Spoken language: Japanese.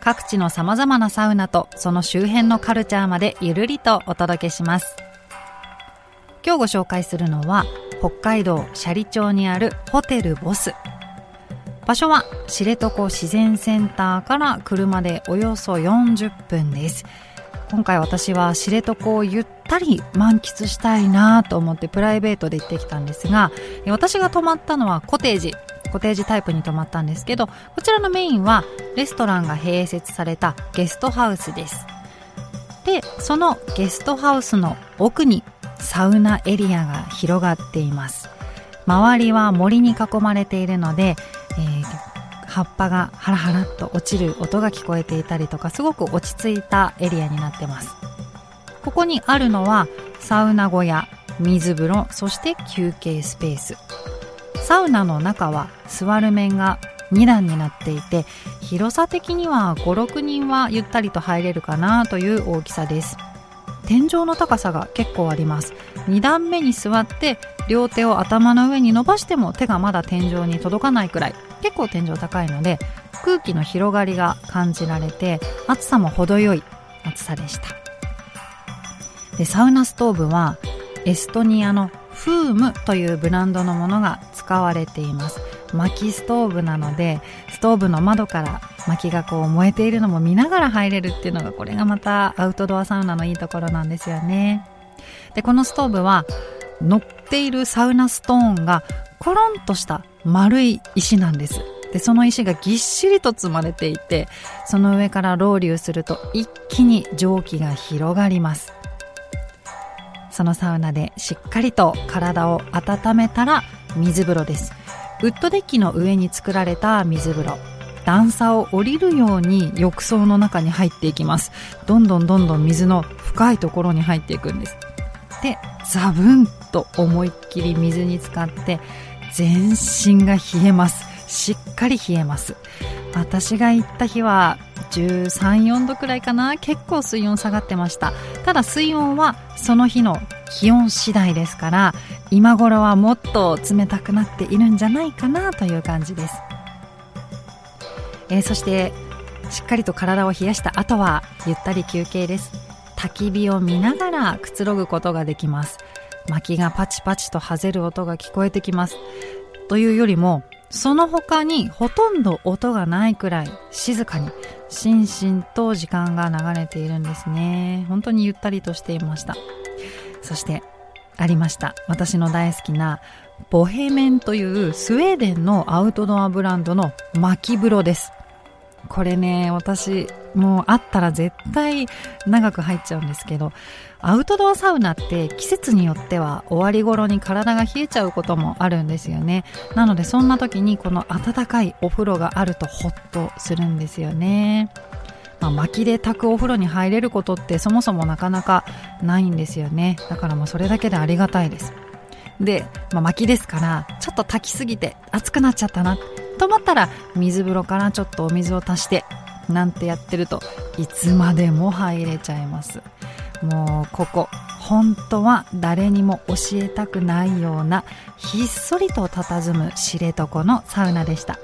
各地の様々なサウナとその周辺のカルチャーまでゆるりとお届けします。今日ご紹介するのは北海道斜里町にあるホテルボス。場所は知床自然センターから車でおよそ40分です。今回私は知床をゆったり満喫したいなと思ってプライベートで行ってきたんですが、私が泊まったのはコテージコテージタイプに泊まったんですけどこちらのメインはレストランが併設されたゲストハウスです。でそのゲストハウスの奥にサウナエリアが広がっています。周りは森に囲まれているので、えー、葉っぱがハラハラっと落ちる音が聞こえていたりとかすごく落ち着いたエリアになってます。ここにあるのはサウナ小屋水風呂そして休憩スペース。サウナの中は座る面が2段になっていて広さ的には56人はゆったりと入れるかなという大きさです。天井の高さが結構あります。2段目に座って両手を頭の上に伸ばしても手がまだ天井に届かないくらい。結構天井高いので空気の広がりが感じられて暑さも程よい暑さでした。でサウナストーブはエストニアのフームというブランドのものが使われています。薪ストーブなのでストーブの窓から薪がこう燃えているのも見ながら入れるっていうのがこれがまたアウトドアサウナのいいところなんですよね。でこのストーブは乗っているサウナストーンがコロンとした丸い石なんです。でその石がぎっしりと積まれていてその上からロウリュすると一気に蒸気が広がります。そのサウナでしっかりと体を温めたら水風呂です。ウッドデッキの上に作られた水風呂。段差を降りるように浴槽の中に入っていきます。どんどんどんどん水の深いところに入っていくんです。でザブンと思いっきり水に浸かって全身が冷えます。しっかり冷えます。私が行った日は13、4度くらいかな。結構水温下がってました。ただ水温はその日の気温次第ですから今頃はもっと冷たくなっているんじゃないかなという感じです、えー、そしてしっかりと体を冷やした後はゆったり休憩です。焚き火を見ながらくつろぐことができます。薪がパチパチと外れる音が聞こえてきます。というよりもその他にほとんど音がないくらい静かにしんしんと時間が流れているんですね。本当にゆったりとしていました。そしてありました。私の大好きなボヘメンというスウェーデンのアウトドアブランドの薪風呂です。これね私もうあったら絶対長く入っちゃうんですけどアウトドアサウナって季節によっては終わり頃に体が冷えちゃうこともあるんですよね。なのでそんな時にこの温かいお風呂があるとホッとするんですよね。まあ、薪で炊くお風呂に入れることってそもそもなかなかないんですよね。だからもうそれだけでありがたいです。で、まあ、薪ですからちょっと炊きすぎて熱くなっちゃったな。と思ったら水風呂からちょっとお水を足してなんてやってるといつまでも入れちゃいます。もうここ本当は誰にも教えたくないようなひっそりと佇む知床のサウナでした。